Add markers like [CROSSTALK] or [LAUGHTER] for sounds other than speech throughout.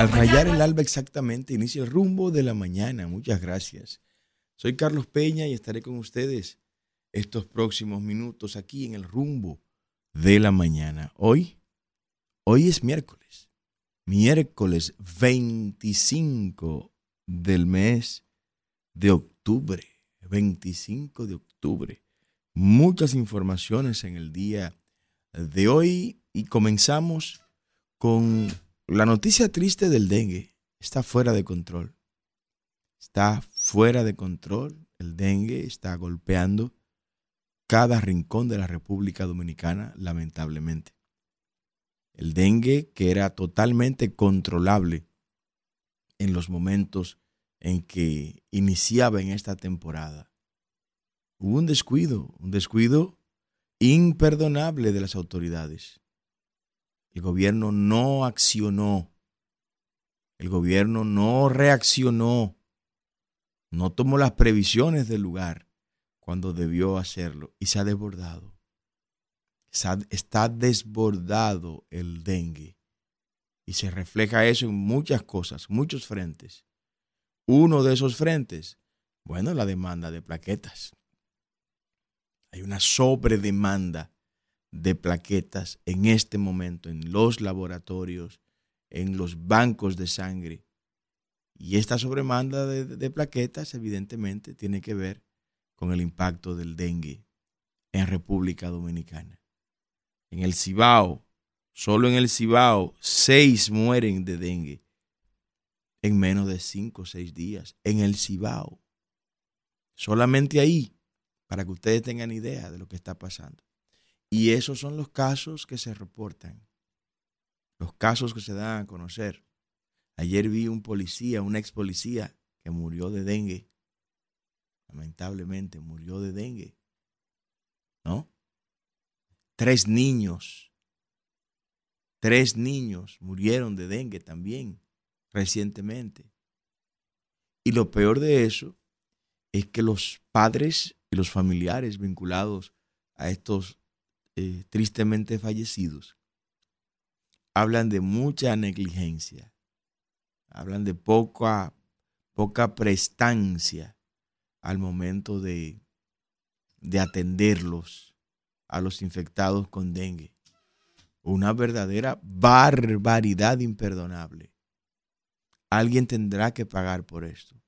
Al rayar el alba exactamente, inicia el rumbo de la mañana. Muchas gracias. Soy Carlos Peña y estaré con ustedes estos próximos minutos aquí en el rumbo de la mañana. Hoy, hoy es miércoles, miércoles 25 del mes de octubre, 25 de octubre. Muchas informaciones en el día de hoy y comenzamos con la noticia triste del dengue. Está fuera de control. Está fuera de control. El dengue está golpeando cada rincón de la República Dominicana, lamentablemente. El dengue que era totalmente controlable en los momentos en que iniciaba en esta temporada. Hubo un descuido, un descuido imperdonable de las autoridades. El gobierno no accionó. El gobierno no reaccionó. No tomó las previsiones del lugar cuando debió hacerlo y se ha desbordado. Está desbordado el dengue. Y se refleja eso en muchas cosas, muchos frentes. Uno de esos frentes, bueno, la demanda de plaquetas. Hay una sobredemanda de plaquetas en este momento en los laboratorios, en los bancos de sangre. Y esta sobremanda de, plaquetas evidentemente tiene que ver con el impacto del dengue en República Dominicana. En el Cibao, solo en el Cibao, seis mueren de dengue en menos de cinco o seis días. En el Cibao. Solamente ahí, para que ustedes tengan idea de lo que está pasando. Y esos son los casos que se reportan, los casos que se dan a conocer. Ayer vi un policía, un ex policía, que murió de dengue. Lamentablemente murió de dengue. ¿No? Tres niños, tres niños murieron de dengue también recientemente. Y lo peor de eso es que los padres y los familiares vinculados a estos eh, tristemente fallecidos, hablan de mucha negligencia, hablan de poca, poca prestancia al momento de, de atenderlos a los infectados con dengue. Una verdadera barbaridad imperdonable. Alguien tendrá que pagar por esto.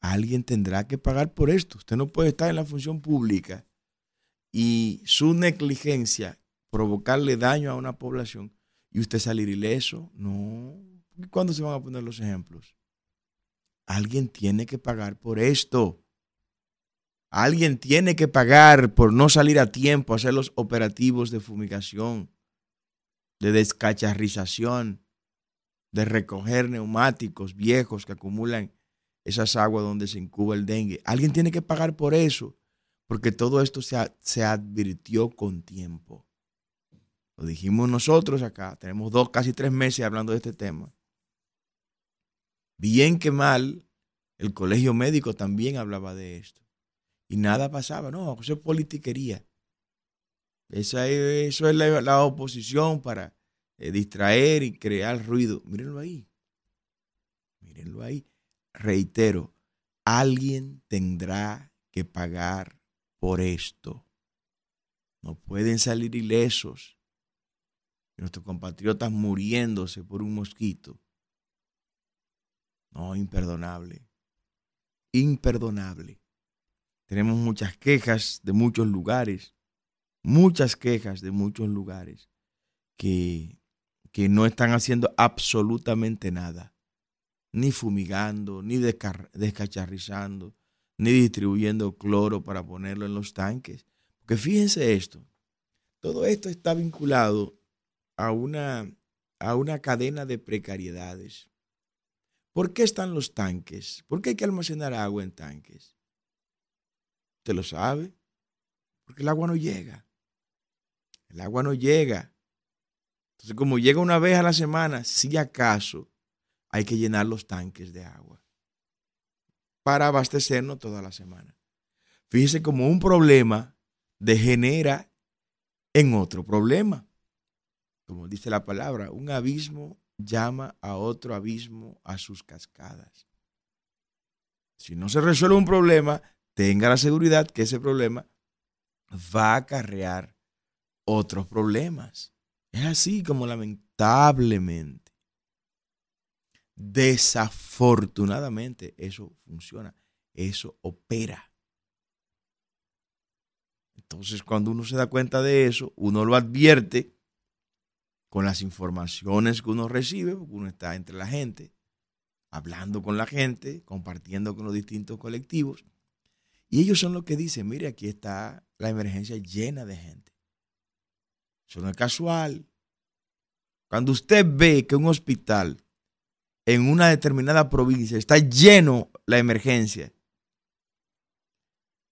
Alguien tendrá que pagar por esto. Usted no puede estar en la función pública y su negligencia provocarle daño a una población y usted salir ileso. No. ¿Cuándo se van a poner los ejemplos? Alguien tiene que pagar por esto. Alguien tiene que pagar por no salir a tiempo a hacer los operativos de fumigación, de descacharrización, de recoger neumáticos viejos que acumulan esas aguas donde se incuba el dengue. Alguien tiene que pagar por eso porque todo esto se, advirtió con tiempo. Lo dijimos nosotros acá, tenemos dos, casi tres meses hablando de este tema. Bien que mal, el colegio médico también hablaba de esto. Y nada pasaba, no, eso es politiquería. Esa eso es la, oposición para eh, distraer y crear ruido. Mírenlo ahí. Mírenlo ahí. Reitero, alguien tendrá que pagar por esto. No pueden salir ilesos. Nuestros compatriotas muriéndose por un mosquito. No, imperdonable. Imperdonable. Tenemos muchas quejas de muchos lugares, muchas quejas de muchos lugares que, que no están haciendo absolutamente nada, ni fumigando, ni descacharrizando, ni distribuyendo cloro para ponerlo en los tanques. Porque fíjense esto, todo esto está vinculado a una, a una cadena de precariedades. ¿Por qué están los tanques? ¿Por qué hay que almacenar agua en tanques? ¿Usted lo sabe? Porque el agua no llega. El agua no llega. Entonces, como llega una vez a la semana, si acaso, hay que llenar los tanques de agua para abastecernos toda la semana. Fíjese como un problema degenera en otro problema. Como dice la palabra, un abismo llama a otro abismo a sus cascadas. Si no se resuelve un problema, tenga la seguridad que ese problema va a acarrear otros problemas. Es así como lamentablemente, desafortunadamente, eso funciona, eso opera. Entonces, cuando uno se da cuenta de eso, uno lo advierte con las informaciones que uno recibe, porque uno está entre la gente, hablando con la gente, compartiendo con los distintos colectivos. Y ellos son los que dicen, mire, aquí está la emergencia llena de gente. Eso no es casual. Cuando usted ve que un hospital en una determinada provincia está lleno la emergencia,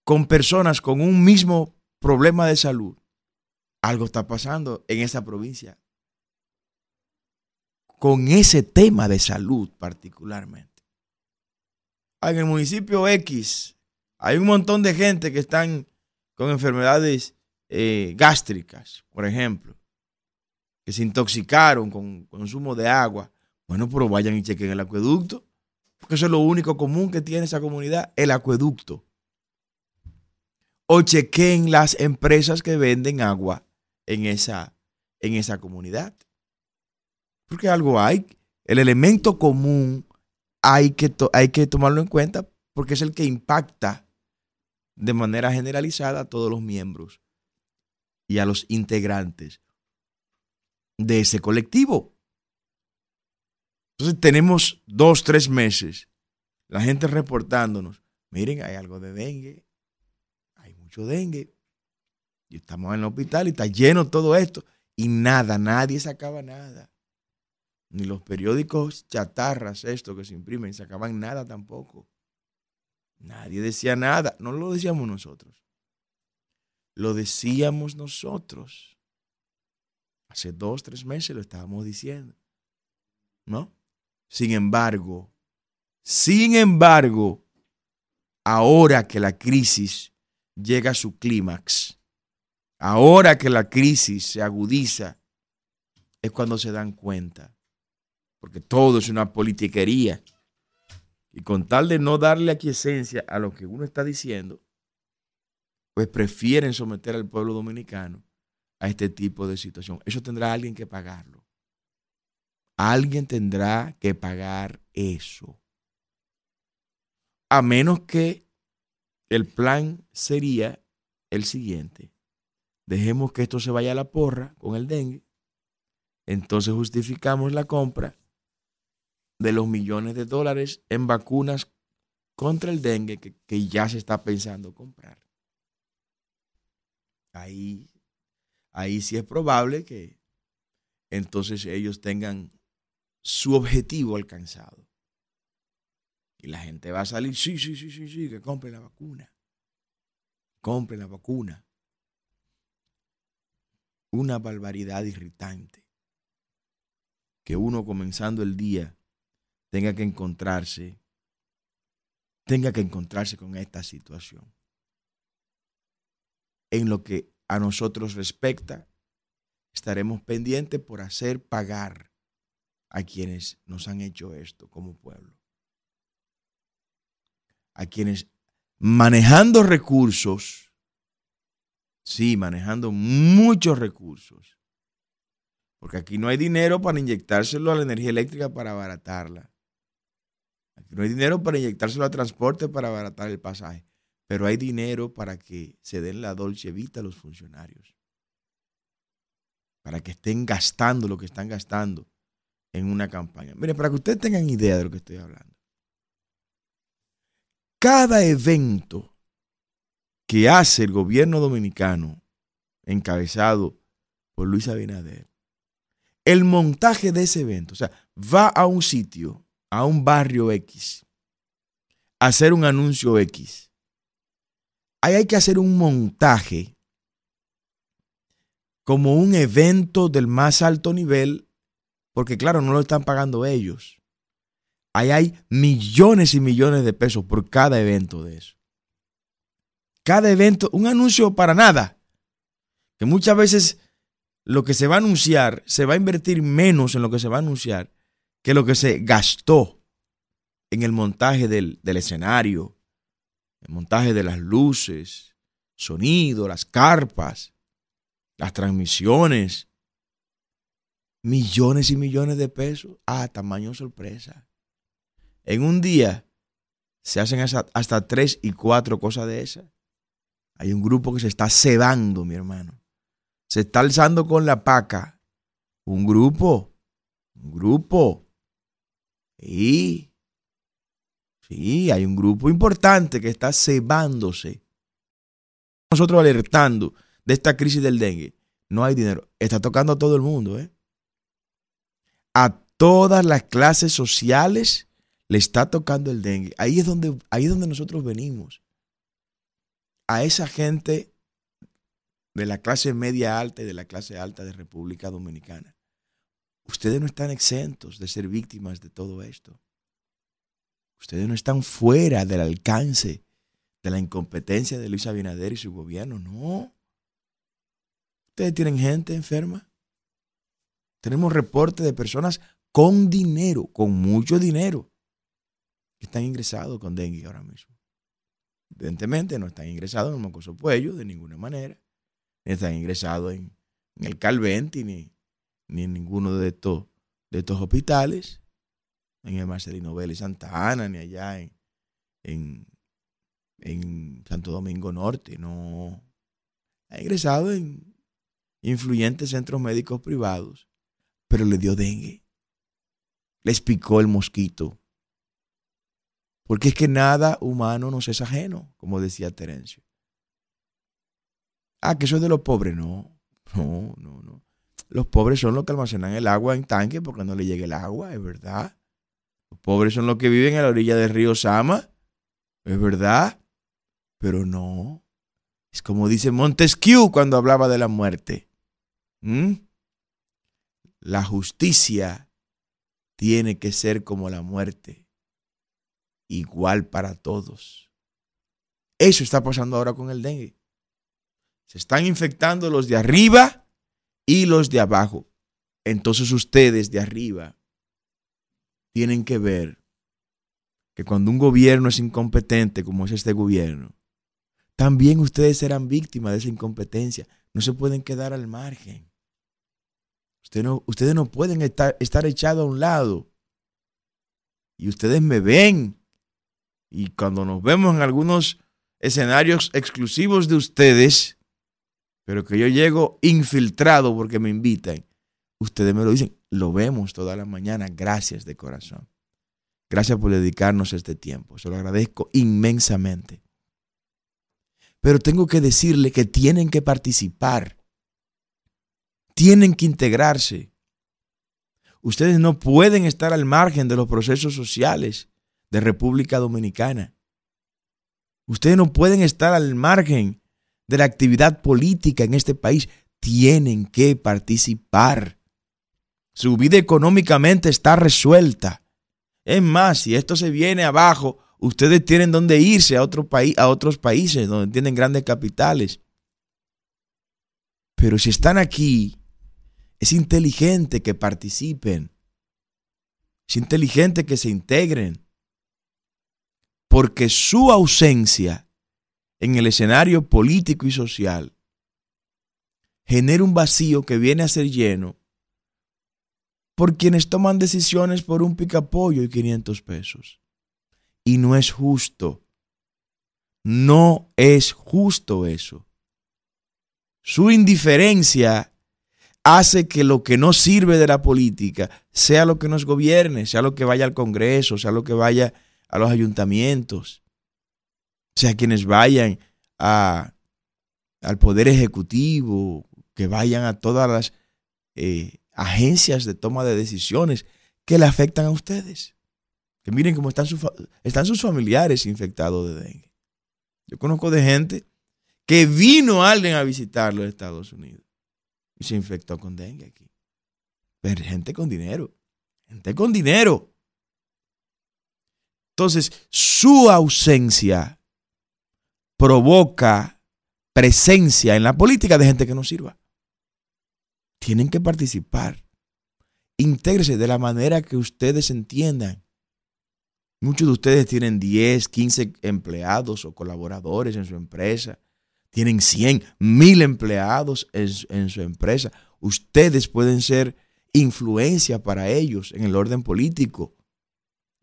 con personas con un mismo problema de salud, algo está pasando en esa provincia con ese tema de salud particularmente. En el municipio X hay un montón de gente que están con enfermedades eh, gástricas, por ejemplo, que se intoxicaron con consumo de agua. Bueno, pero vayan y chequen el acueducto, porque eso es lo único común que tiene esa comunidad, el acueducto. O chequen las empresas que venden agua en esa, en esa comunidad. Porque algo hay. El elemento común hay que, hay que tomarlo en cuenta porque es el que impacta de manera generalizada a todos los miembros y a los integrantes de ese colectivo. Entonces tenemos dos, tres meses, la gente reportándonos, miren, hay algo de dengue, hay mucho dengue, y estamos en el hospital y está lleno todo esto, y nada, nadie sacaba nada ni los periódicos chatarras, esto que se imprimen, sacaban nada tampoco. Nadie decía nada, no lo decíamos nosotros. Lo decíamos nosotros. Hace dos, tres meses lo estábamos diciendo. ¿No? Sin embargo, sin embargo, ahora que la crisis llega a su clímax, ahora que la crisis se agudiza, es cuando se dan cuenta porque todo es una politiquería. Y con tal de no darle aquiescencia a lo que uno está diciendo, pues prefieren someter al pueblo dominicano a este tipo de situación. Eso tendrá alguien que pagarlo. Alguien tendrá que pagar eso. A menos que el plan sería el siguiente. Dejemos que esto se vaya a la porra con el dengue. Entonces justificamos la compra de los millones de dólares en vacunas contra el dengue que, ya se está pensando comprar. Ahí, ahí sí es probable que entonces ellos tengan su objetivo alcanzado. Y la gente va a salir, sí, sí, sí, sí, sí, que compre la vacuna. Compre la vacuna. Una barbaridad irritante. Que uno comenzando el día tenga que encontrarse, tenga que encontrarse con esta situación. En lo que a nosotros respecta, estaremos pendientes por hacer pagar a quienes nos han hecho esto como pueblo. A quienes manejando recursos, sí, manejando muchos recursos, porque aquí no hay dinero para inyectárselo a la energía eléctrica para abaratarla no hay dinero para inyectárselo a transporte para abaratar el pasaje, pero hay dinero para que se den la dolce vita a los funcionarios. Para que estén gastando lo que están gastando en una campaña. Mire, para que ustedes tengan idea de lo que estoy hablando. Cada evento que hace el gobierno dominicano, encabezado por Luis Abinader, el montaje de ese evento, o sea, va a un sitio a un barrio X, hacer un anuncio X. Ahí hay que hacer un montaje como un evento del más alto nivel, porque claro, no lo están pagando ellos. Ahí hay millones y millones de pesos por cada evento de eso. Cada evento, un anuncio para nada. Que muchas veces lo que se va a anunciar, se va a invertir menos en lo que se va a anunciar que lo que se gastó en el montaje del, del escenario, el montaje de las luces, sonido, las carpas, las transmisiones, millones y millones de pesos. Ah, tamaño sorpresa. En un día se hacen hasta, tres y cuatro cosas de esas. Hay un grupo que se está cebando, mi hermano. Se está alzando con la paca. Un grupo. Un grupo. Sí. Sí, hay un grupo importante que está cebándose. Nosotros alertando de esta crisis del dengue. No hay dinero. Está tocando a todo el mundo, ¿eh? A todas las clases sociales le está tocando el dengue. Ahí es donde, ahí es donde nosotros venimos. A esa gente de la clase media alta y de la clase alta de República Dominicana. Ustedes no están exentos de ser víctimas de todo esto. Ustedes no están fuera del alcance de la incompetencia de Luis Abinader y su gobierno, no. Ustedes tienen gente enferma. Tenemos reportes de personas con dinero, con mucho dinero, que están ingresados con dengue ahora mismo. Evidentemente no están ingresados en el Mocoso Puello de ninguna manera. Ni están ingresados en, el Calventi ni, ni en ninguno de estos, de estos hospitales. En el Marcelino Vélez Santa Ana, ni allá en, en, en Santo Domingo Norte. No. Ha ingresado en influyentes centros médicos privados pero le dio dengue. Les picó el mosquito. Porque es que nada humano nos es ajeno, como decía Terencio. Ah, que eso es de los pobres. No, no, no, no. Los pobres son los que almacenan el agua en tanque porque no le llega el agua, es verdad. Los pobres son los que viven a la orilla del río Sama, es verdad. Pero no. Es como dice Montesquieu cuando hablaba de la muerte. ¿Mm? La justicia tiene que ser como la muerte, igual para todos. Eso está pasando ahora con el dengue. Se están infectando los de arriba y los de abajo. Entonces ustedes de arriba tienen que ver que cuando un gobierno es incompetente, como es este gobierno, también ustedes serán víctimas de esa incompetencia. No se pueden quedar al margen ustedes no pueden estar, estar echados a un lado. Y ustedes me ven. Y cuando nos vemos en algunos escenarios exclusivos de ustedes, pero que yo llego infiltrado porque me invitan, ustedes me lo dicen, lo vemos toda la mañana. Gracias de corazón. Gracias por dedicarnos este tiempo. Se lo agradezco inmensamente. Pero tengo que decirle que tienen que participar tienen que integrarse. Ustedes no pueden estar al margen de los procesos sociales de República Dominicana. Ustedes no pueden estar al margen de la actividad política en este país. Tienen que participar. Su vida económicamente está resuelta. Es más, si esto se viene abajo, ustedes tienen donde irse a, otro país, a otros países donde tienen grandes capitales. Pero si están aquí, es inteligente que participen. Es inteligente que se integren. Porque su ausencia en el escenario político y social genera un vacío que viene a ser lleno por quienes toman decisiones por un picapollo y 500 pesos. Y no es justo. No es justo eso. Su indiferencia hace que lo que no sirve de la política sea lo que nos gobierne, sea lo que vaya al Congreso, sea lo que vaya a los ayuntamientos, sea quienes vayan a, al Poder Ejecutivo, que vayan a todas las eh, agencias de toma de decisiones que le afectan a ustedes. Que miren cómo están, están sus familiares infectados de dengue. Yo conozco de gente que vino alguien a visitarlo en Estados Unidos y se infectó con dengue aquí. Pero gente con dinero. Gente con dinero. Entonces, su ausencia provoca presencia en la política de gente que no sirva. Tienen que participar. intégrese de la manera que ustedes entiendan. Muchos de ustedes tienen 10, 15 empleados o colaboradores en su empresa. Tienen 100, 1000 empleados en, su empresa. Ustedes pueden ser influencia para ellos en el orden político.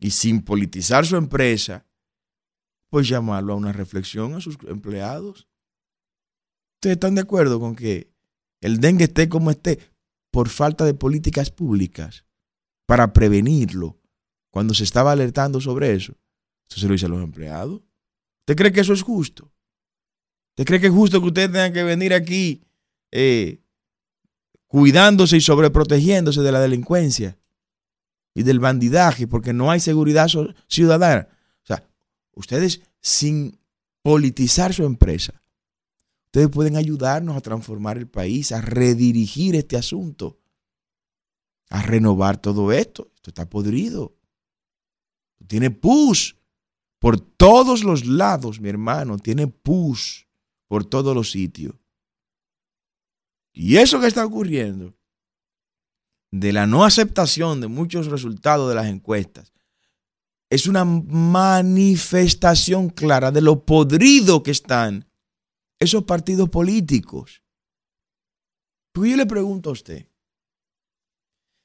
Y sin politizar su empresa, pues llamarlo a una reflexión a sus empleados. ¿Ustedes están de acuerdo con que el dengue esté como esté por falta de políticas públicas para prevenirlo cuando se estaba alertando sobre eso? Eso se lo dice a los empleados. ¿Usted cree que eso es justo? ¿Usted cree que es justo que ustedes tengan que venir aquí eh, cuidándose y sobreprotegiéndose de la delincuencia y del bandidaje porque no hay seguridad ciudadana? O sea, ustedes sin politizar su empresa, ustedes pueden ayudarnos a transformar el país, a redirigir este asunto, a renovar todo esto. Esto está podrido. Tiene pus por todos los lados, mi hermano. Tiene pus por todos los sitios. Y eso que está ocurriendo, de la no aceptación de muchos resultados de las encuestas, es una manifestación clara de lo podrido que están esos partidos políticos. Porque yo le pregunto a usted,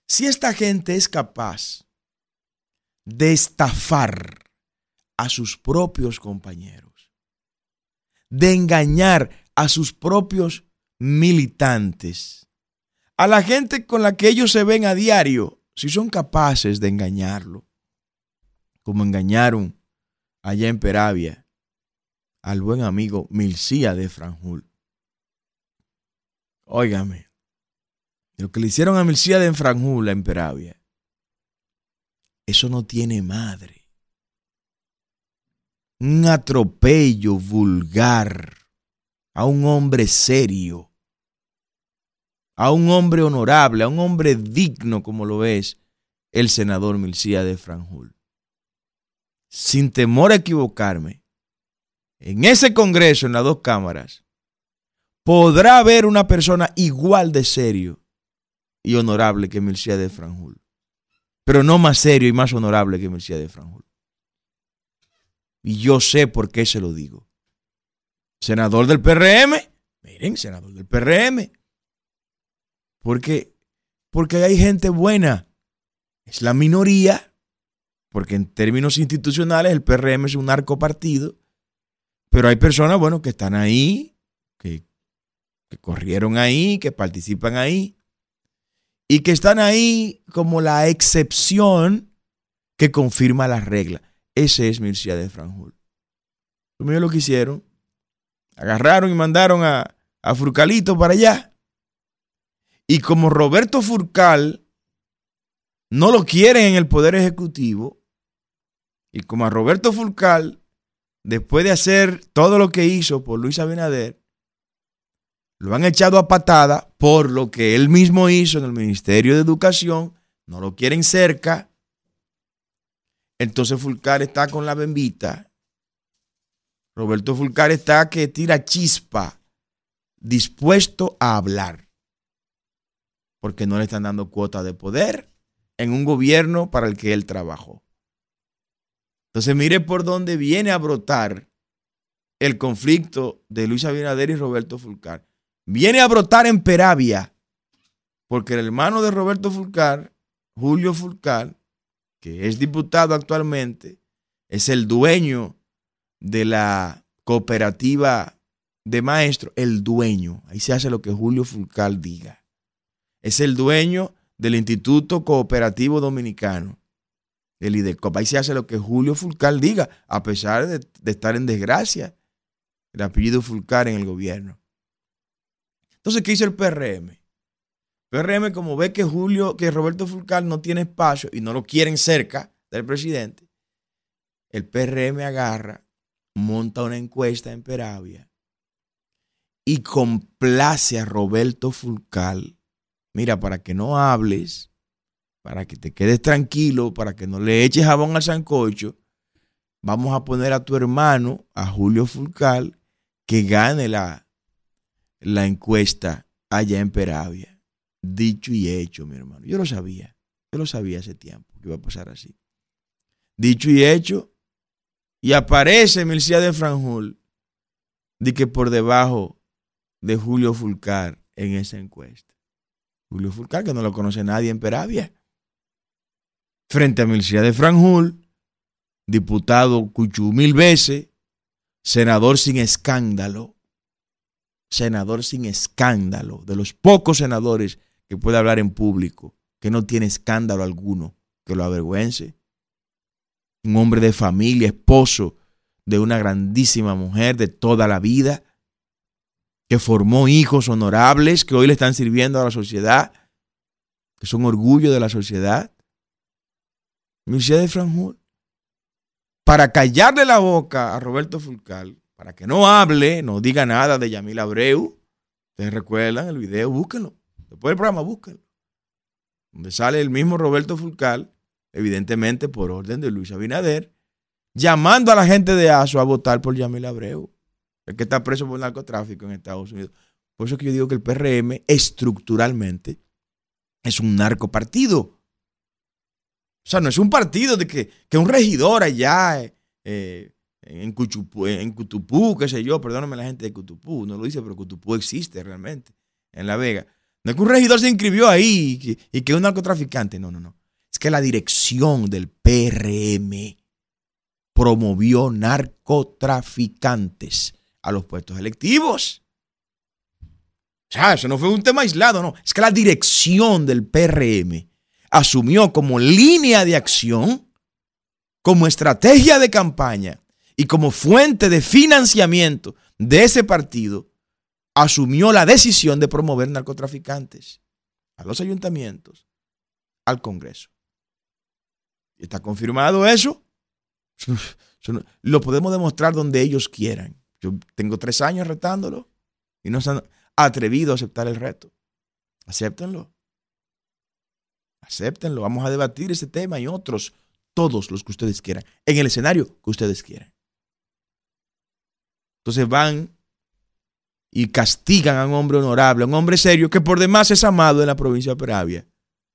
si esta gente es capaz de estafar a sus propios compañeros, de engañar a sus propios militantes, a la gente con la que ellos se ven a diario, si son capaces de engañarlo, como engañaron allá en Peravia al buen amigo Milcía de Franjul. Óigame, lo que le hicieron a Milcía de Franjul en Peravia, eso no tiene madre. Un atropello vulgar a un hombre serio, a un hombre honorable, a un hombre digno como lo es el senador Milcía de Franjul. Sin temor a equivocarme, en ese Congreso, en las dos cámaras, podrá haber una persona igual de serio y honorable que Milcía de Franjul, pero no más serio y más honorable que Milcía de Franjul. Y yo sé por qué se lo digo senador del PRM, miren, senador del PRM. Porque, porque hay gente buena. Es la minoría, porque en términos institucionales el PRM es un narcopartido, pero hay personas, bueno, que están ahí, que, que corrieron ahí, que participan ahí, y que están ahí como la excepción que confirma la regla. Ese es Mircea de Franjul. Como ellos lo que hicieron, Agarraron y mandaron a, a Furcalito para allá. Y como Roberto Furcal no lo quieren en el Poder Ejecutivo, y como a Roberto Furcal, después de hacer todo lo que hizo por Luis Abinader, lo han echado a patada por lo que él mismo hizo en el Ministerio de Educación, no lo quieren cerca. Entonces Furcal está con la bembita Roberto Fulcar está que tira chispa, dispuesto a hablar, porque no le están dando cuota de poder en un gobierno para el que él trabajó. Entonces mire por dónde viene a brotar el conflicto de Luis Abinader y Roberto Fulcar. Viene a brotar en Peravia, porque el hermano de Roberto Fulcar, Julio Fulcar, que es diputado actualmente, es el dueño de la cooperativa de maestros, el dueño, ahí se hace lo que Julio Fulcal diga, es el dueño del Instituto Cooperativo Dominicano, el IDECOP, ahí se hace lo que Julio Fulcal diga, a pesar de, estar en desgracia, el apellido Fulcar en el gobierno. Entonces, ¿qué hizo el PRM? PRM, como ve que Julio, que Roberto Fulcal no tiene espacio y no lo quieren cerca del presidente, el PRM agarra monta una encuesta en Peravia y complace a Roberto Fulcal. Mira, para que no hables, para que te quedes tranquilo, para que no le eches jabón al sancocho, vamos a poner a tu hermano, a Julio Fulcal, que gane la, la encuesta allá en Peravia. Dicho y hecho, mi hermano. Yo lo sabía. Yo lo sabía hace tiempo que iba a pasar así. Dicho y hecho, y aparece Milcía de Franjul, de que por debajo de Julio Fulcar en esa encuesta. Julio Fulcar, que no lo conoce nadie en Peravia. Frente a Milcía de Franjul, diputado Cuchú mil veces, senador sin escándalo, senador sin escándalo, de los pocos senadores que puede hablar en público, que no tiene escándalo alguno que lo avergüence. Un hombre de familia, esposo de una grandísima mujer de toda la vida, que formó hijos honorables que hoy le están sirviendo a la sociedad, que son orgullo de la sociedad. de Franjul, para callarle la boca a Roberto Fulcal, para que no hable, no diga nada de Yamil Abreu. Ustedes recuerdan el video, búsquenlo. Después del programa, búsquenlo. Donde sale el mismo Roberto Fulcal, evidentemente por orden de Luis Abinader, llamando a la gente de ASO a votar por Yamil Abreu, el que está preso por narcotráfico en Estados Unidos. Por eso que yo digo que el PRM estructuralmente es un narcopartido. O sea, no es un partido de que, que un regidor allá eh, en, Cuchupú, en Cutupú, qué sé yo, perdóname la gente de Cutupú, no lo dice, pero Cutupú existe realmente, en La Vega. No es que un regidor se inscribió ahí y que, un narcotraficante, no, no, no. Es que la dirección del PRM promovió narcotraficantes a los puestos electivos. O sea, eso no fue un tema aislado, no. Es que la dirección del PRM asumió como línea de acción, como estrategia de campaña, y como fuente de financiamiento de ese partido, asumió la decisión de promover narcotraficantes a los ayuntamientos, al Congreso. ¿Y está confirmado eso? Lo podemos demostrar donde ellos quieran. Yo tengo tres años retándolo y no se han atrevido a aceptar el reto. Acéptenlo. Acéptenlo. Vamos a debatir ese tema y otros, todos los que ustedes quieran, en el escenario que ustedes quieran. Entonces van y castigan a un hombre honorable, a un hombre serio, que por demás es amado en la provincia de Peravia,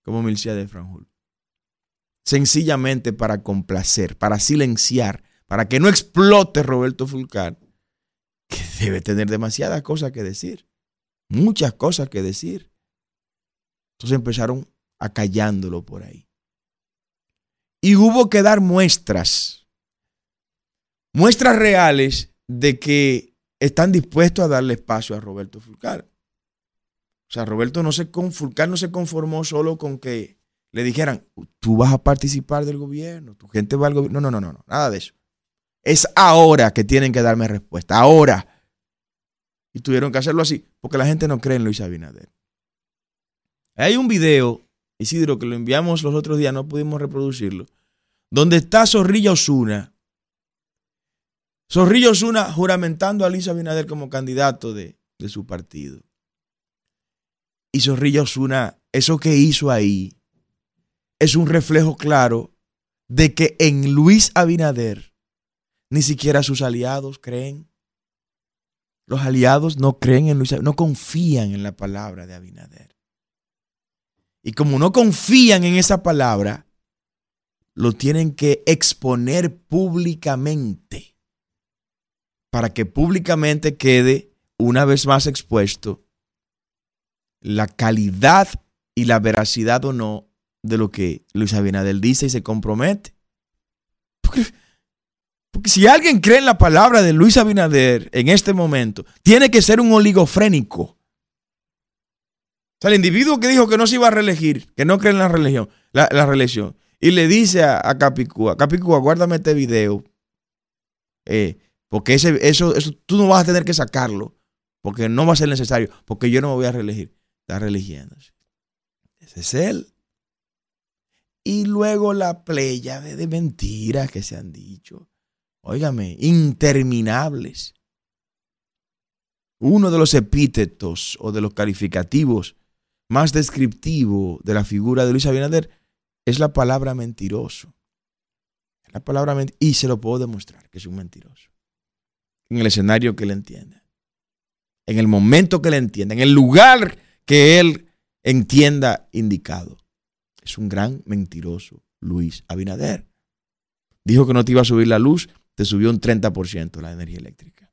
como Milcia de Franjul. Sencillamente para complacer, para silenciar, para que no explote Roberto Fulcar, que debe tener demasiadas cosas que decir, muchas cosas que decir. Entonces empezaron a callándolo por ahí. Y hubo que dar muestras, muestras reales de que están dispuestos a darle espacio a Roberto Fulcar. O sea, Roberto no se, Fulcar no se conformó solo con que le dijeran, tú vas a participar del gobierno, tu gente va al gobierno. No, no, no, no, nada de eso. Es ahora que tienen que darme respuesta, ahora. Y tuvieron que hacerlo así, porque la gente no cree en Luis Abinader. Hay un video, Isidro, que lo enviamos los otros días, no pudimos reproducirlo, donde está Zorrilla Osuna Zorrillo Osuna juramentando a Luis Abinader como candidato de, su partido. Y Zorrillo Osuna, eso que hizo ahí, es un reflejo claro de que en Luis Abinader ni siquiera sus aliados creen. Los aliados no creen en Luis Abinader, no confían en la palabra de Abinader. Y como no confían en esa palabra, lo tienen que exponer públicamente para que públicamente quede una vez más expuesto la calidad y la veracidad o no de lo que Luis Abinader dice y se compromete. Porque, si alguien cree en la palabra de Luis Abinader en este momento, tiene que ser un oligofrénico. O sea, el individuo que dijo que no se iba a reelegir, que no cree en la religión, la, reelección, y le dice a, a Capicúa, Capicúa, guárdame este video. Eh, porque ese, eso, eso tú no vas a tener que sacarlo, porque no va a ser necesario, porque yo no me voy a reelegir. Está religiéndose. Ese es él. Y luego la playa de, de mentiras que se han dicho. Óigame, interminables. Uno de los epítetos o de los calificativos más descriptivo de la figura de Luis Abinader es la palabra mentiroso. La palabra y se lo puedo demostrar que es un mentiroso en el escenario que él entienda, en el momento que él entienda, en el lugar que él entienda indicado. es un gran mentiroso, Luis Abinader. Dijo que no te iba a subir la luz, te subió un 30% la energía eléctrica.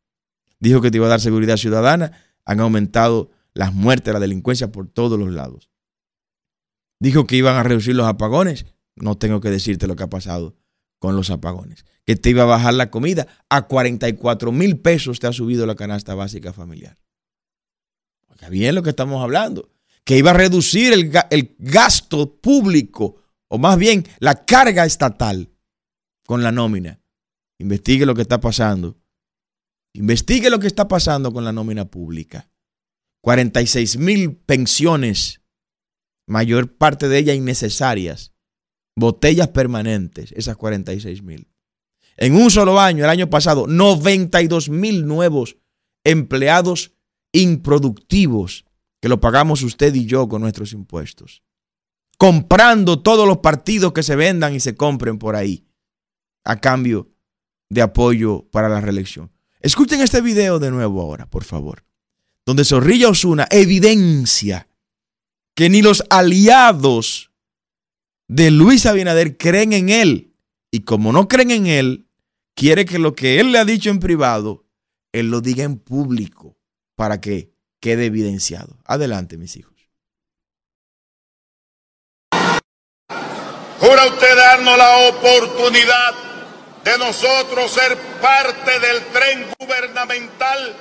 Dijo que te iba a dar seguridad ciudadana, han aumentado las muertes, la delincuencia por todos los lados. Dijo que iban a reducir los apagones, no tengo que decirte lo que ha pasado con los apagones. Que te iba a bajar la comida, a 44 mil pesos te ha subido la canasta básica familiar. Oiga bien lo que estamos hablando. Que iba a reducir el, el gasto público, o más bien la carga estatal con la nómina. Investigue lo que está pasando. Investigue lo que está pasando con la nómina pública. 46 mil pensiones, mayor parte de ellas innecesarias, botellas permanentes, esas 46 mil. En un solo año, el año pasado, 92 mil nuevos empleados improductivos que lo pagamos usted y yo con nuestros impuestos. Comprando todos los partidos que se vendan y se compren por ahí a cambio de apoyo para la reelección. Escuchen este video de nuevo ahora, por favor, donde Zorrilla Osuna evidencia que ni los aliados de Luis Abinader creen en él. Y como no creen en él, quiere que lo que él le ha dicho en privado, él lo diga en público para que quede evidenciado. Adelante, mis hijos. Jura usted darnos la oportunidad de nosotros ser parte del tren gubernamental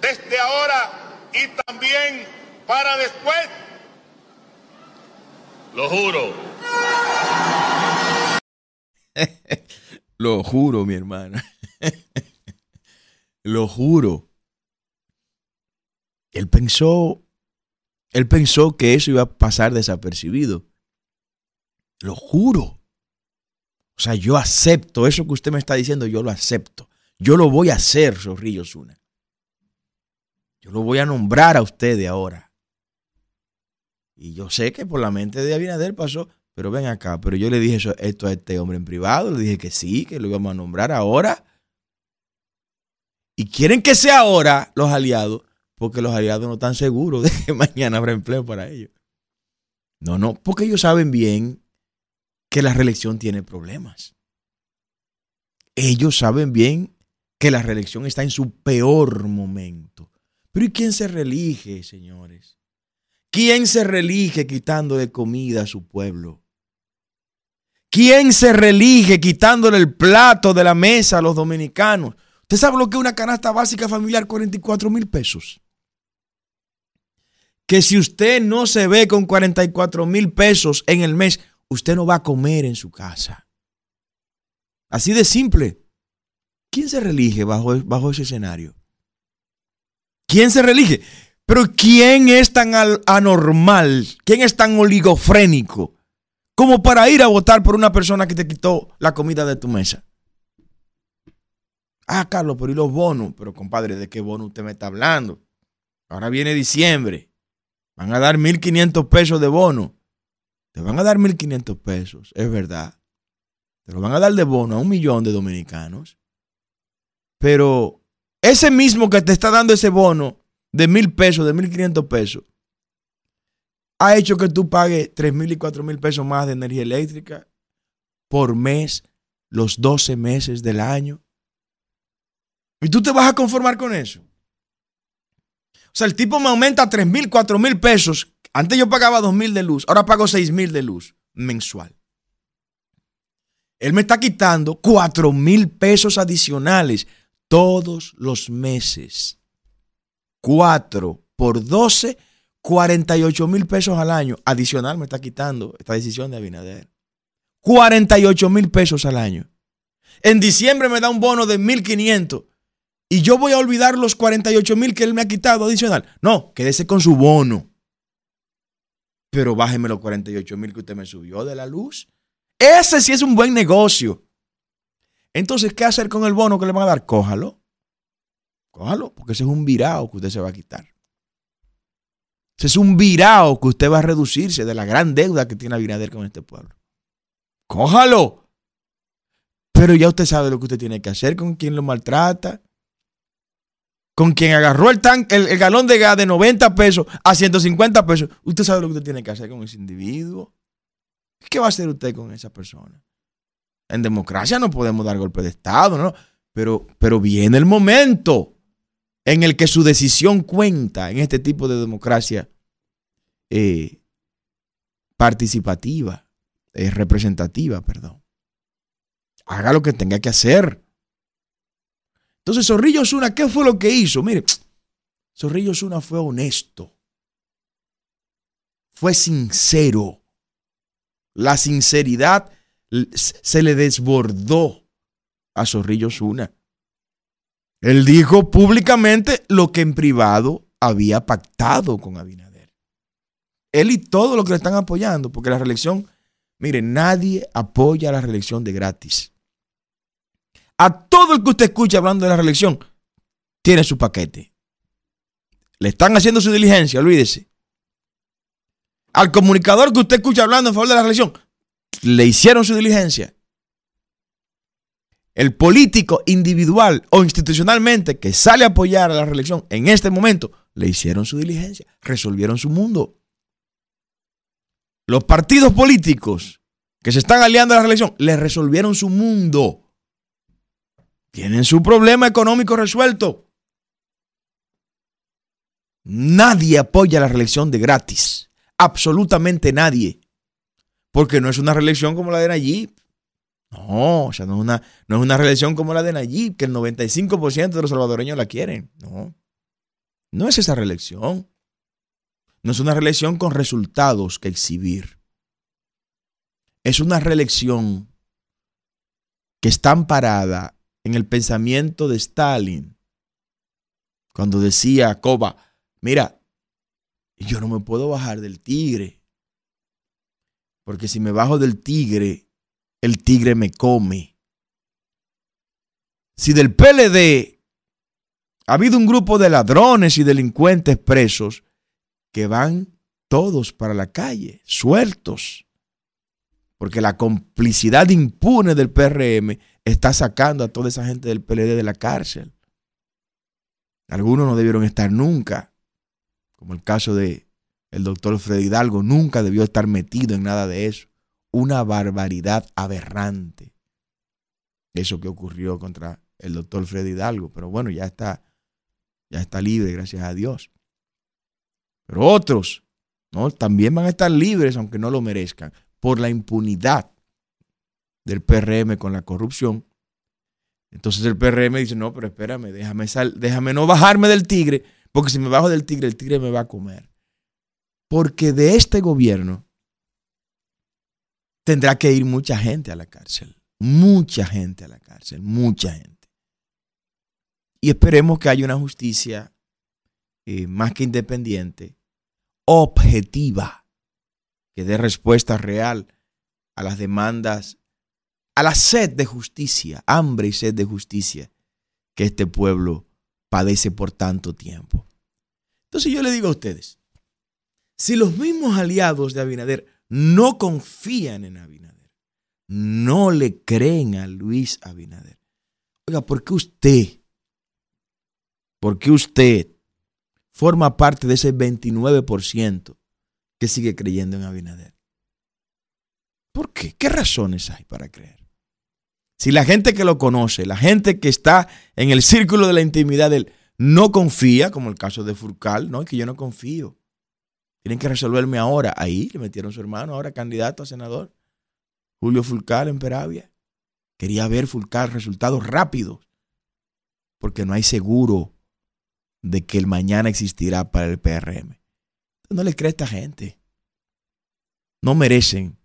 desde ahora y también para después. Lo juro. [LAUGHS] Lo juro, mi hermana. [LAUGHS] Lo juro. Él pensó, él pensó que eso iba a pasar desapercibido. Lo juro. O sea, yo acepto eso que usted me está diciendo, yo lo acepto. Yo lo voy a hacer, Zorrillo Zuna. Yo lo voy a nombrar a usted de ahora. Y yo sé que por la mente de Abinader pasó, pero ven acá, pero yo le dije eso, esto a este hombre en privado, le dije que sí, que lo íbamos a nombrar ahora. Y quieren que sea ahora los aliados, porque los aliados no están seguros de que [LAUGHS] mañana habrá empleo para ellos. No, no, porque ellos saben bien que la reelección tiene problemas. Ellos saben bien que la reelección está en su peor momento. Pero ¿y quién se reelige, señores? ¿Quién se reelige quitándole comida a su pueblo? ¿Quién se reelige quitándole el plato de la mesa a los dominicanos? ¿Usted sabe lo que es una canasta básica familiar? 44 mil pesos. Que si usted no se ve con 44 mil pesos en el mes, usted no va a comer en su casa. Así de simple. ¿Quién se relige bajo, bajo ese escenario? ¿Quién se relige? Pero ¿quién es tan anormal? ¿Quién es tan oligofrénico como para ir a votar por una persona que te quitó la comida de tu mesa? Ah, Carlos, pero ¿y los bonos? Pero compadre, ¿de qué bono usted me está hablando? Ahora viene diciembre. Van a dar 1.500 pesos de bono. Te van a dar 1.500 pesos, es verdad. Te lo van a dar de bono a un millón de dominicanos. Pero ese mismo que te está dando ese bono de mil pesos, de 1.500 pesos, ha hecho que tú pagues 3.000 y 4.000 pesos más de energía eléctrica por mes, los 12 meses del año. Y tú te vas a conformar con eso. O sea, el tipo me aumenta 3.000, 4.000 pesos antes yo pagaba dos mil de luz, ahora pago seis mil de luz mensual. Él me está quitando cuatro mil pesos adicionales todos los meses. Cuatro por doce, 48 mil pesos al año. Adicional me está quitando esta decisión de Abinader. 48 mil pesos al año. En diciembre me da un bono de 1.500 y yo voy a olvidar los 48 mil que él me ha quitado adicional. No, quédese con su bono pero bájeme los 48 mil que usted me subió de la luz. Ese sí es un buen negocio. Entonces, ¿qué hacer con el bono que le van a dar? Cójalo. Cójalo, porque ese es un virado que usted se va a quitar. Es un virado que usted va a reducirse de la gran deuda que tiene Abinader con este pueblo. Cójalo. Pero ya usted sabe lo que usted tiene que hacer con quien lo maltrata, con quien agarró el, el, galón de gas de 90 pesos a 150 pesos, usted sabe lo que usted tiene que hacer con ese individuo. ¿Qué va a hacer usted con esa persona? En democracia no podemos dar golpe de Estado, ¿no? Pero, pero viene el momento en el que su decisión cuenta en este tipo de democracia eh, participativa, eh, representativa, perdón. Haga lo que tenga que hacer. Entonces, Zorrillo Zuna, ¿qué fue lo que hizo? Mire, [TSK] Zorrillo Zuna fue honesto, fue sincero. La sinceridad se le desbordó a Zorrillo Zuna. Él dijo públicamente lo que en privado había pactado con Abinader. Él y todos los que le están apoyando, porque la reelección, mire, nadie apoya la reelección de gratis. A todo el que usted escucha hablando de la reelección, tiene su paquete. Le están haciendo su diligencia, olvídese. Al comunicador que usted escucha hablando en favor de la reelección, le hicieron su diligencia el político individual o institucionalmente que sale a apoyar a la reelección en este momento, le hicieron su diligencia, resolvieron su mundo. Los partidos políticos que se están aliando a la reelección, le resolvieron su mundo. Tienen su problema económico resuelto. Nadie apoya la reelección de gratis. Absolutamente nadie. Porque no es una reelección como la de Nayib. No, o sea, no es una, no es una reelección como la de Nayib, que el 95% de los salvadoreños la quieren. No. No es esa reelección. No es una reelección con resultados que exhibir. Es una reelección que está amparada en el pensamiento de Stalin, cuando decía a Koba, mira, yo no me puedo bajar del tigre, porque si me bajo del tigre, el tigre me come. Si del PLD ha habido un grupo de ladrones y delincuentes presos que van todos para la calle, sueltos, porque la complicidad impune del PRM está sacando a toda esa gente del PLD de la cárcel. Algunos no debieron estar nunca, como el caso de el doctor Freddy Hidalgo, nunca debió estar metido en nada de eso una barbaridad aberrante. Eso que ocurrió contra el doctor Freddy Hidalgo. Pero bueno, ya está, ya está libre, gracias a Dios. Pero otros, ¿no? También van a estar libres, aunque no lo merezcan, por la impunidad del PRM con la corrupción. Entonces el PRM dice, no, pero espérame, déjame, sal, déjame no bajarme del tigre, porque si me bajo del tigre, el tigre me va a comer. Porque de este gobierno tendrá que ir mucha gente a la cárcel. Mucha gente a la cárcel, mucha gente. Y esperemos que haya una justicia eh, más que independiente, objetiva, que dé respuesta real a las demandas, a la sed de justicia, hambre y sed de justicia que este pueblo padece por tanto tiempo. Entonces yo le digo a ustedes, si los mismos aliados de Abinader no confían en Abinader. No le creen a Luis Abinader. Oiga, ¿por qué usted, por qué usted forma parte de ese 29% que sigue creyendo en Abinader? ¿Por qué? ¿Qué razones hay para creer? Si la gente que lo conoce, la gente que está en el círculo de la intimidad de él, no confía, como el caso de Furcal, no, es que yo no confío. Tienen que resolverme ahora. Ahí le metieron su hermano, ahora candidato a senador. Julio Fulcar en Peravia. Quería ver Fulcar resultados rápidos. Porque no hay seguro de que el mañana existirá para el PRM. No le cree a esta gente. No merecen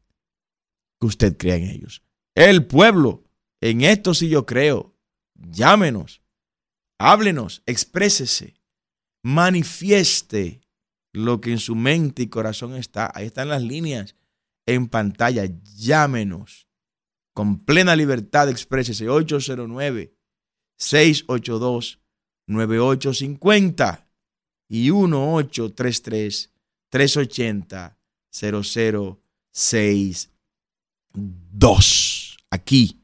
que usted crea en ellos. El pueblo, en esto sí yo creo. Llámenos, háblenos, exprésese, manifieste lo que en su mente y corazón está. Ahí están las líneas en pantalla. Llámenos con plena libertad, exprésese 809 682 9850 y 1833 380 0062 aquí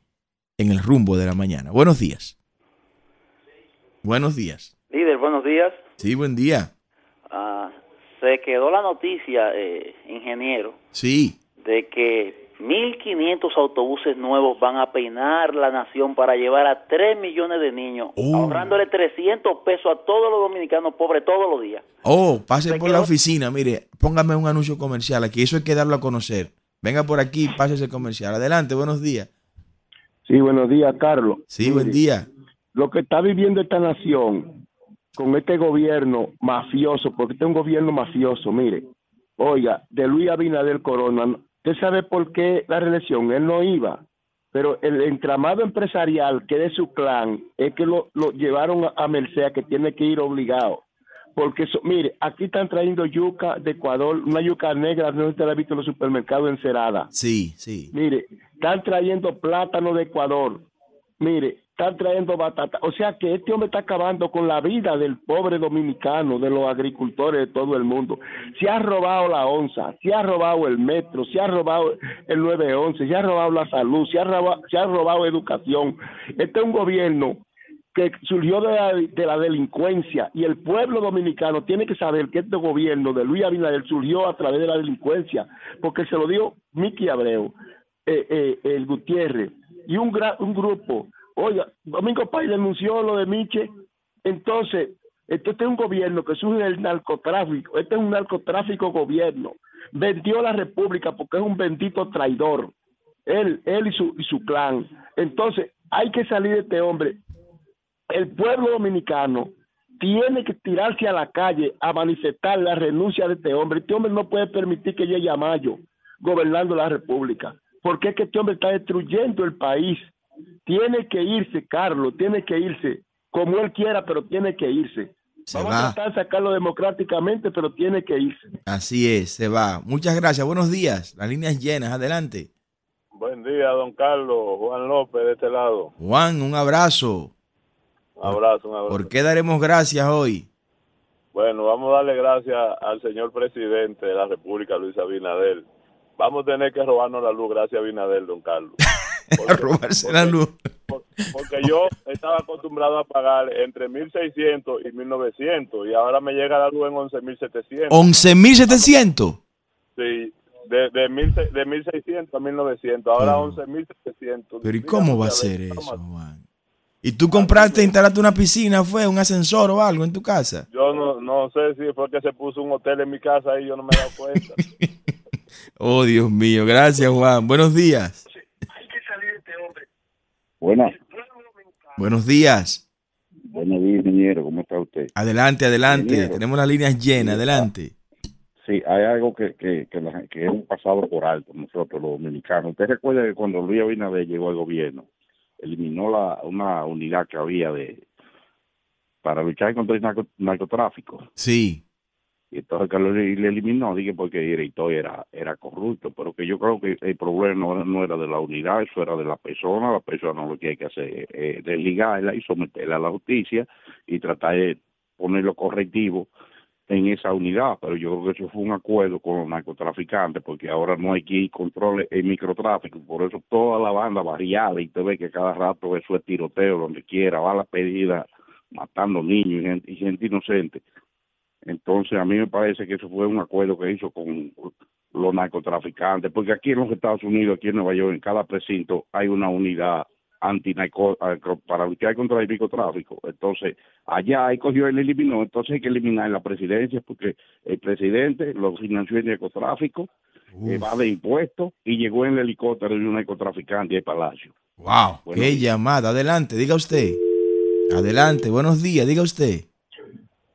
en el rumbo de la mañana. Buenos días. Buenos días. Líder, buenos días. Sí, buen día se quedó la noticia, eh, ingeniero, sí. de que 1.500 autobuses nuevos van a peinar la nación para llevar a 3 millones de niños, Oh. ahorrándole 300 pesos a todos los dominicanos pobres todos los días. Oh, pase Se por la oficina, mire, póngame un anuncio comercial aquí, eso hay que darlo a conocer. Venga por aquí, pase ese comercial. Adelante, buenos días. Sí, buenos días, Carlos. Sí, buen día. Lo que está viviendo esta nación con este gobierno mafioso, porque este es un gobierno mafioso, mire, oiga, de Luis Abinader Corona, ¿usted sabe por qué la reelección? Él no iba, pero el entramado empresarial que es de su clan es que lo, lo llevaron a, a Merced, que tiene que ir obligado. Porque, mire, aquí están trayendo yuca de Ecuador, una yuca negra, no usted la ha visto en los supermercados encerada. Sí, sí. Mire, están trayendo plátano de Ecuador. Mire, están trayendo batata. O sea que este hombre está acabando con la vida del pobre dominicano, de los agricultores de todo el mundo. Se ha robado la onza, se ha robado el metro, se ha robado el 911, se ha robado la salud, se ha robado, se ha robado educación. Este es un gobierno que surgió de la, de la delincuencia y el pueblo dominicano tiene que saber que este gobierno de Luis Abinader surgió a través de la delincuencia, porque se lo dio Miki Abreu, eh, eh, el Gutiérrez y un, gra- un grupo. Oiga, Domingo Pay denunció lo de Miche, entonces, este es un gobierno que surge del narcotráfico, este es un narcotráfico gobierno, vendió la república porque es un bendito traidor, él, él y su, y su clan. Entonces, hay que salir de este hombre el pueblo dominicano tiene que tirarse a la calle a manifestar la renuncia de este hombre. Este hombre no puede permitir que llegue a mayo gobernando la República, porque es que este hombre está destruyendo el país. Tiene que irse, Carlos, tiene que irse, como él quiera, pero tiene que irse. Se Vamos va. a tratar de sacarlo democráticamente, pero tiene que irse. Así es, se va. Muchas gracias. Buenos días. Las líneas llenas. Adelante. Buen día, don Carlos. Juan López, de este lado. Juan, un abrazo. Un abrazo, un abrazo. ¿Por qué daremos gracias hoy? Bueno, vamos a darle gracias al señor presidente de la República, Luis Abinader. Vamos a tener que robarnos la luz gracias a Abinader, don Carlos. [LAUGHS] A robarse la luz. por- Porque yo estaba acostumbrado a pagar entre 1.600 y 1.900 y ahora me llega la luz en 11.700. 11.700. Sí, de, de, mil, de 1.600 a 1.900, ahora Pero- 11.700. Pero ¿y cómo va a ser eso, Juan? ¿Y tú compraste, instalaste una piscina, fue un ascensor o algo en tu casa? Yo no, no sé si fue que se puso un hotel en mi casa y yo no me he dado cuenta. [LAUGHS] Oh, Dios mío. Gracias, Juan. Buenos días. Buenas, Buenos días. buenos días, ingeniero. ¿Cómo está usted? Adelante, adelante. Ingeniero. Tenemos las líneas llenas. Adelante. Sí, hay algo que, que, que, la- que hemos pasado por alto nosotros los dominicanos. ¿Usted recuerda que cuando Luis Abinader llegó al gobierno, eliminó la, una unidad que había de para luchar contra el narco- narcotráfico? Sí. Y entonces lo le eliminó, dije porque el director era, era corrupto, pero que yo creo que el problema no, no era de la unidad, eso era de la persona, la persona lo que hay que hacer es desligarla y someterla a la justicia y tratar de poner los correctivos en esa unidad, pero yo creo que eso fue un acuerdo con los narcotraficantes, porque ahora no hay que controle el microtráfico, por eso toda la banda variada y usted ve que cada rato eso es tiroteo donde quiera, va la pedida matando niños y gente, y gente inocente. Entonces, a mí me parece que eso fue un acuerdo que hizo con los narcotraficantes, porque aquí en los Estados Unidos, aquí en Nueva York, en cada precinto hay una unidad anti para luchar contra el narcotráfico. Entonces, allá hay cogió y le eliminó, entonces hay que eliminar la presidencia, porque el presidente lo financió el narcotráfico, eh, va de impuestos y llegó en el helicóptero de un narcotraficante al palacio. Wow. Bueno. Qué llamada. Adelante, diga usted. Adelante, buenos días, diga usted.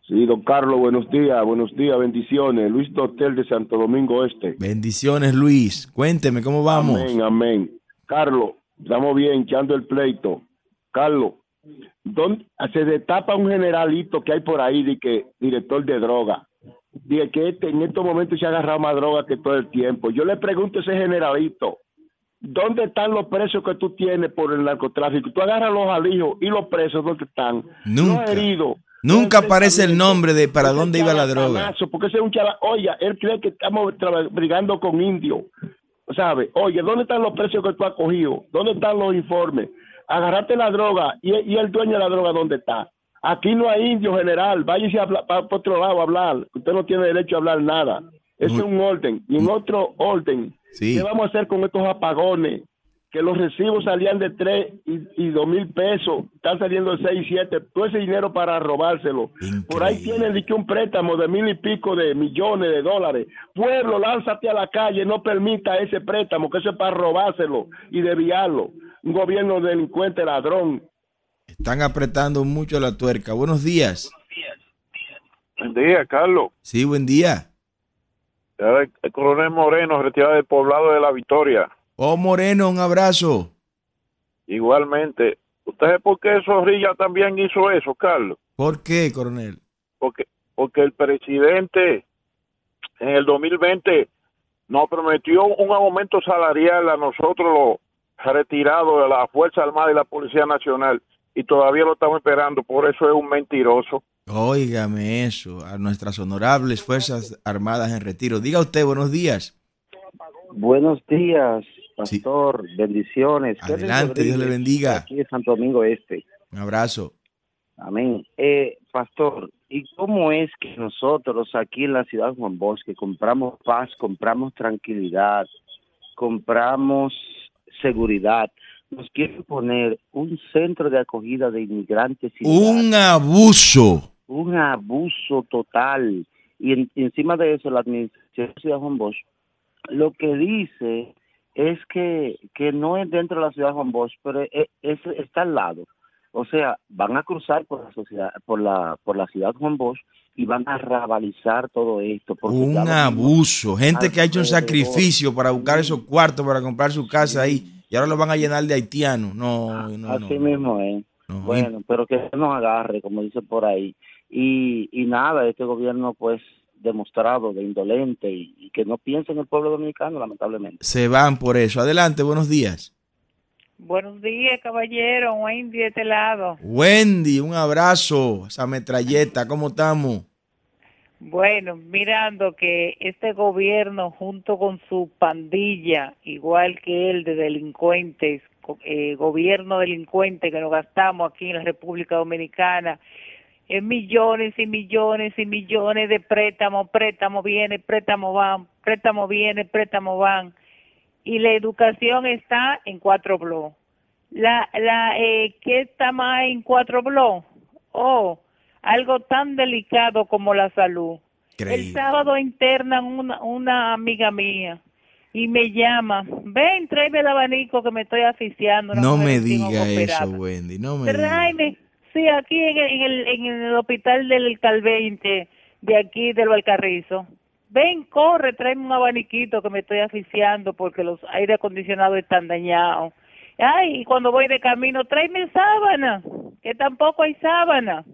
Sí, don Carlos, buenos días, buenos días, bendiciones. Luis Dotel de Santo Domingo Este. Bendiciones, Luis. Cuénteme cómo vamos. Amén, amén. Carlos, estamos bien, echando el pleito. Carlos, ¿dónde, se destapa un generalito que hay por ahí de que director de droga. Dice que este, en estos momentos se ha agarrado más droga que todo el tiempo. Yo le pregunto a ese generalito, ¿dónde están los presos que tú tienes por el narcotráfico? Tú agarras los alijos y los presos, ¿dónde están? Nunca. Los heridos. Nunca aparece el enfrentamientos. nombre de para Ese dónde iba la droga. Porque ese es un chala, oye, él cree que estamos brigando con indios, ¿sabe? Oye, ¿dónde están los precios que tú has cogido? ¿Dónde están los informes? Agarrate la droga y, y el dueño de la droga, ¿dónde está? Aquí no hay indio general, váyase a hablar, para otro lado a hablar, usted no tiene derecho a hablar nada. Ese es un orden. Y en otro orden, Sí. ¿Qué vamos a hacer con estos apagones? Que los recibos salían de 3 y, y 2 mil pesos, están saliendo de 6 y 7, todo ese dinero para robárselo. Por ahí tienen que un préstamo de mil y pico de millones de dólares. Pueblo, lánzate a la calle, no permita ese préstamo, que eso es para robárselo y desviarlo. Un gobierno delincuente, ladrón. Están apretando mucho la tuerca. Buenos días. Buen día, Carlos. Sí, buen día. El coronel Moreno, retirado del poblado de La Victoria. Oh, Moreno, un abrazo. Igualmente. ¿Usted sabe por qué Zorrilla también hizo eso, Carlos? ¿Por qué, coronel? Porque, porque el presidente en el 2020 nos prometió un aumento salarial a nosotros los retirados de la Fuerza Armada y la Policía Nacional y todavía lo estamos esperando, por eso es un mentiroso. Óigame eso, a nuestras honorables Fuerzas Armadas en retiro. Diga usted, buenos días. Buenos días, Sí. pastor. Bendiciones. Adelante, Dios le bendiga. Aquí de Santo Domingo Este. Un abrazo. Amén. Eh, pastor, ¿y cómo es que nosotros aquí en la ciudad de Juan Bosque compramos paz, compramos tranquilidad, compramos seguridad? Nos quieren poner un centro de acogida de inmigrantes Un abuso. un abuso total. Y, en- y encima de eso, la administración de la ciudad Juan Bosch lo que dice es que, que no es dentro de la ciudad de Juan Bosch, pero es, es- está al lado. O sea, van a cruzar por la sociedad, por la, por la ciudad de Juan Bosch y van a rabalizar todo esto. Un abuso. Gente que ha hecho un sacrificio para buscar esos cuartos, para comprar su casa ahí. Y ahora lo van a llenar de haitianos. No, no, no. Así no. mismo es. No, Bueno, pero que nos agarre, como dice por ahí. Y, y nada, este gobierno pues demostrado de indolente y, y que no piensa en el pueblo dominicano, lamentablemente. Se van por eso. Adelante, buenos días. Buenos días, caballero. Wendy de este lado. Wendy, un abrazo. Esa metralleta, ¿cómo estamos? Bueno, mirando que este gobierno, junto con su pandilla, igual que él de delincuentes, eh, gobierno delincuente que nos gastamos aquí en la República Dominicana, en millones y millones y millones de préstamos, préstamos viene, préstamos van, préstamos viene, préstamos van. Y la educación está en cuatro blogs. La, la, eh, ¿qué está más en cuatro blogs? Oh, algo tan delicado como la salud. El sábado internan una, una amiga mía y me llama, ven, tráeme el abanico que me estoy asfixiando. No me diga operada". eso, Wendy. No me diga. Sí, aquí en el, en el, en el hospital del Calveinte, de aquí del Valcarrizo. Ven, corre, tráeme un abaniquito que me estoy asfixiando porque los aire acondicionados están dañados. Ay, y cuando voy de camino, tráeme sábana, que tampoco hay sábana.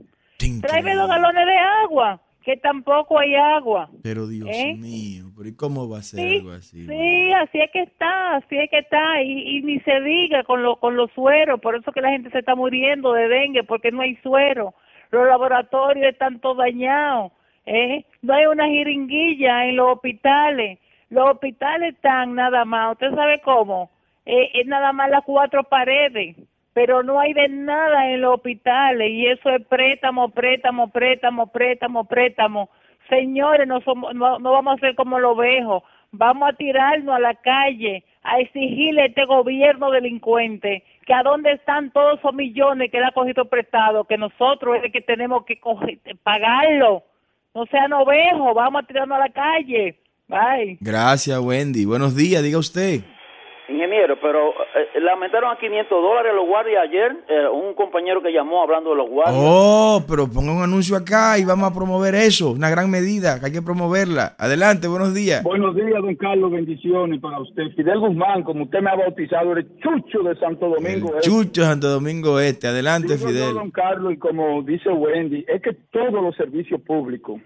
Tráeme dos galones de agua, que tampoco hay agua. Pero Dios ¿Eh? mío, pero ¿y cómo va a ser Sí, algo así? sí, así es que está, así es que está, y, y ni se diga con, lo, con los sueros, por eso que la gente se está muriendo de dengue, porque no hay suero, los laboratorios están todos dañados, ¿eh? no hay una jeringuilla en los hospitales, los hospitales están nada más, ¿usted sabe cómo? Eh, es nada más las cuatro paredes, pero no hay de nada en los hospitales, y eso es préstamo, préstamo, préstamo, préstamo, préstamo, señores, no, somos, no, no vamos a ser como los vejos, vamos a tirarnos a la calle a exigirle a este gobierno delincuente que a dónde están todos esos millones que él ha cogido prestado, que nosotros es el que tenemos que pagarlo. No sean ovejos, vamos a tirarnos a la calle. Bye. Gracias, Wendy. Buenos días, diga usted. Ingeniero, pero eh, lamentaron a 500 dólares los guardias ayer. eh, un compañero que llamó hablando de los guardias. Oh, pero ponga un anuncio acá y vamos a promover eso. Una gran medida que hay que promoverla. Adelante, buenos días. Buenos días, don Carlos, bendiciones para usted. Fidel Guzmán, como usted me ha bautizado, el chucho de Santo Domingo. El ¿eh? Chucho Santo Domingo Este. Adelante, Digo yo, Fidel. don Carlos, y como dice Wendy, es que todos los servicios públicos,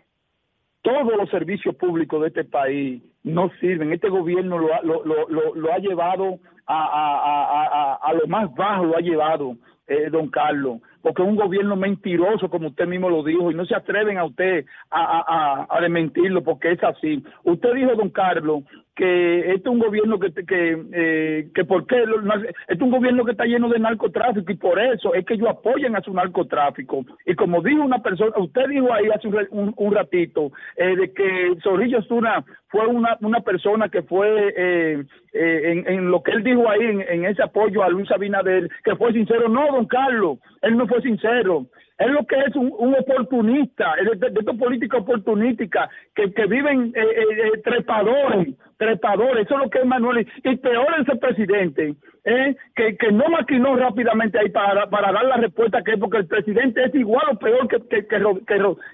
todos los servicios públicos de este país no sirven. Este gobierno lo ha, lo, lo, lo, ha llevado a, a, a lo más bajo, lo ha llevado, eh, don Carlos. Porque es un gobierno mentiroso, como usted mismo lo dijo, y no se atreven a usted a, a, a, a desmentirlo, porque es así. Usted dijo, don Carlos, que este es un gobierno que que eh, que por qué este es un gobierno que está lleno de narcotráfico y por eso es que ellos apoyan a su narcotráfico y como dijo una persona usted dijo ahí hace un- un ratito eh, de que Zorrillo Osuna fue una una persona que fue eh, eh, en, en lo que él dijo ahí en, en ese apoyo a Luis Abinader que fue sincero no don Carlos él no fue sincero él lo que es un, un oportunista, es de, de estos políticos oportunistas que, viven eh, eh, eh, trepadores, trepadores, eso es lo que es Manuel. Y peor ese presidente, eh, que, no maquinó rápidamente ahí para, dar la respuesta que es, porque el presidente es igual o peor que, que, que,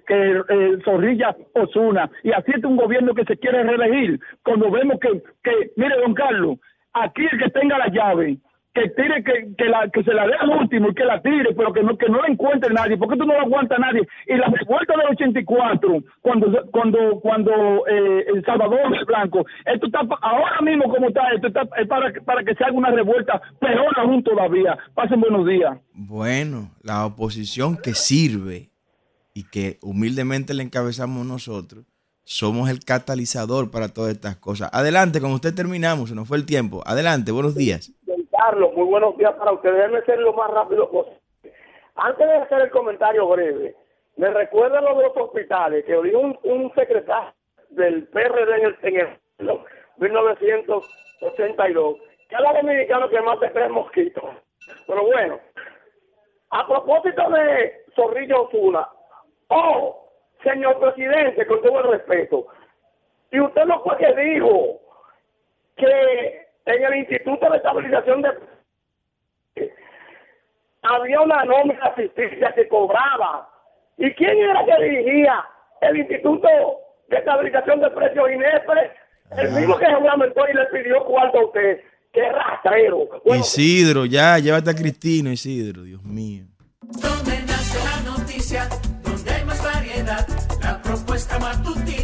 que, eh, Zorrilla Osuna. Y así es un gobierno que se quiere reelegir. Cuando vemos que, que mire, don Carlos, aquí el que tenga la llave, que tire que, que, la, que se la dé al último y que la tire, pero que no que no la encuentre nadie, porque tú no la aguanta nadie. Y la revuelta del 84, cuando cuando cuando eh, el Salvador Blanco, esto está ahora mismo como está, esto está es para para que se haga una revuelta peor aún todavía. Pasen buenos días. Bueno, la oposición que sirve y que humildemente le encabezamos nosotros, somos el catalizador para todas estas cosas. Adelante, con usted terminamos, se nos fue el tiempo. Adelante, buenos días. Carlos, muy buenos días para ustedes. Déjenme ser lo más rápido posible. Antes de hacer el comentario breve, me recuerda lo de los hospitales, que dijo un, secretario del PRD en el, en el no, 1982, que a los dominicanos que más creen mosquitos. Pero bueno, a propósito de Zorrillo Osuna, oh, señor presidente, con todo el respeto, y usted no fue que dijo que en el Instituto de Estabilización de había una nómina ficticia que cobraba. ¿Y quién era que dirigía el Instituto de Estabilización de Precios INEPRE? El mismo que juramentó y le pidió cuarto a usted. ¡Qué rastrero! Bueno, Isidro, ya, llévate a Cristino, Isidro, Dios mío. Donde nace la noticia, donde hay más variedad, la propuesta matutina